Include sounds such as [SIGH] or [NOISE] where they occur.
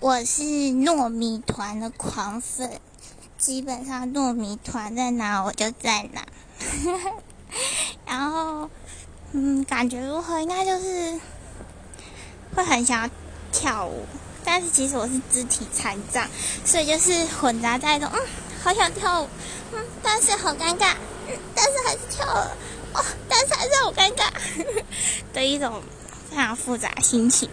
我是糯米团的狂粉，基本上糯米团在哪我就在哪。[LAUGHS] 然后，嗯，感觉如何？应该就是会很想要跳舞，但是其实我是肢体残障，所以就是混杂在一种，嗯，好想跳舞，嗯，但是好尴尬，嗯，但是还是跳了，哦，但是还是好尴尬 [LAUGHS] 的一种非常复杂心情。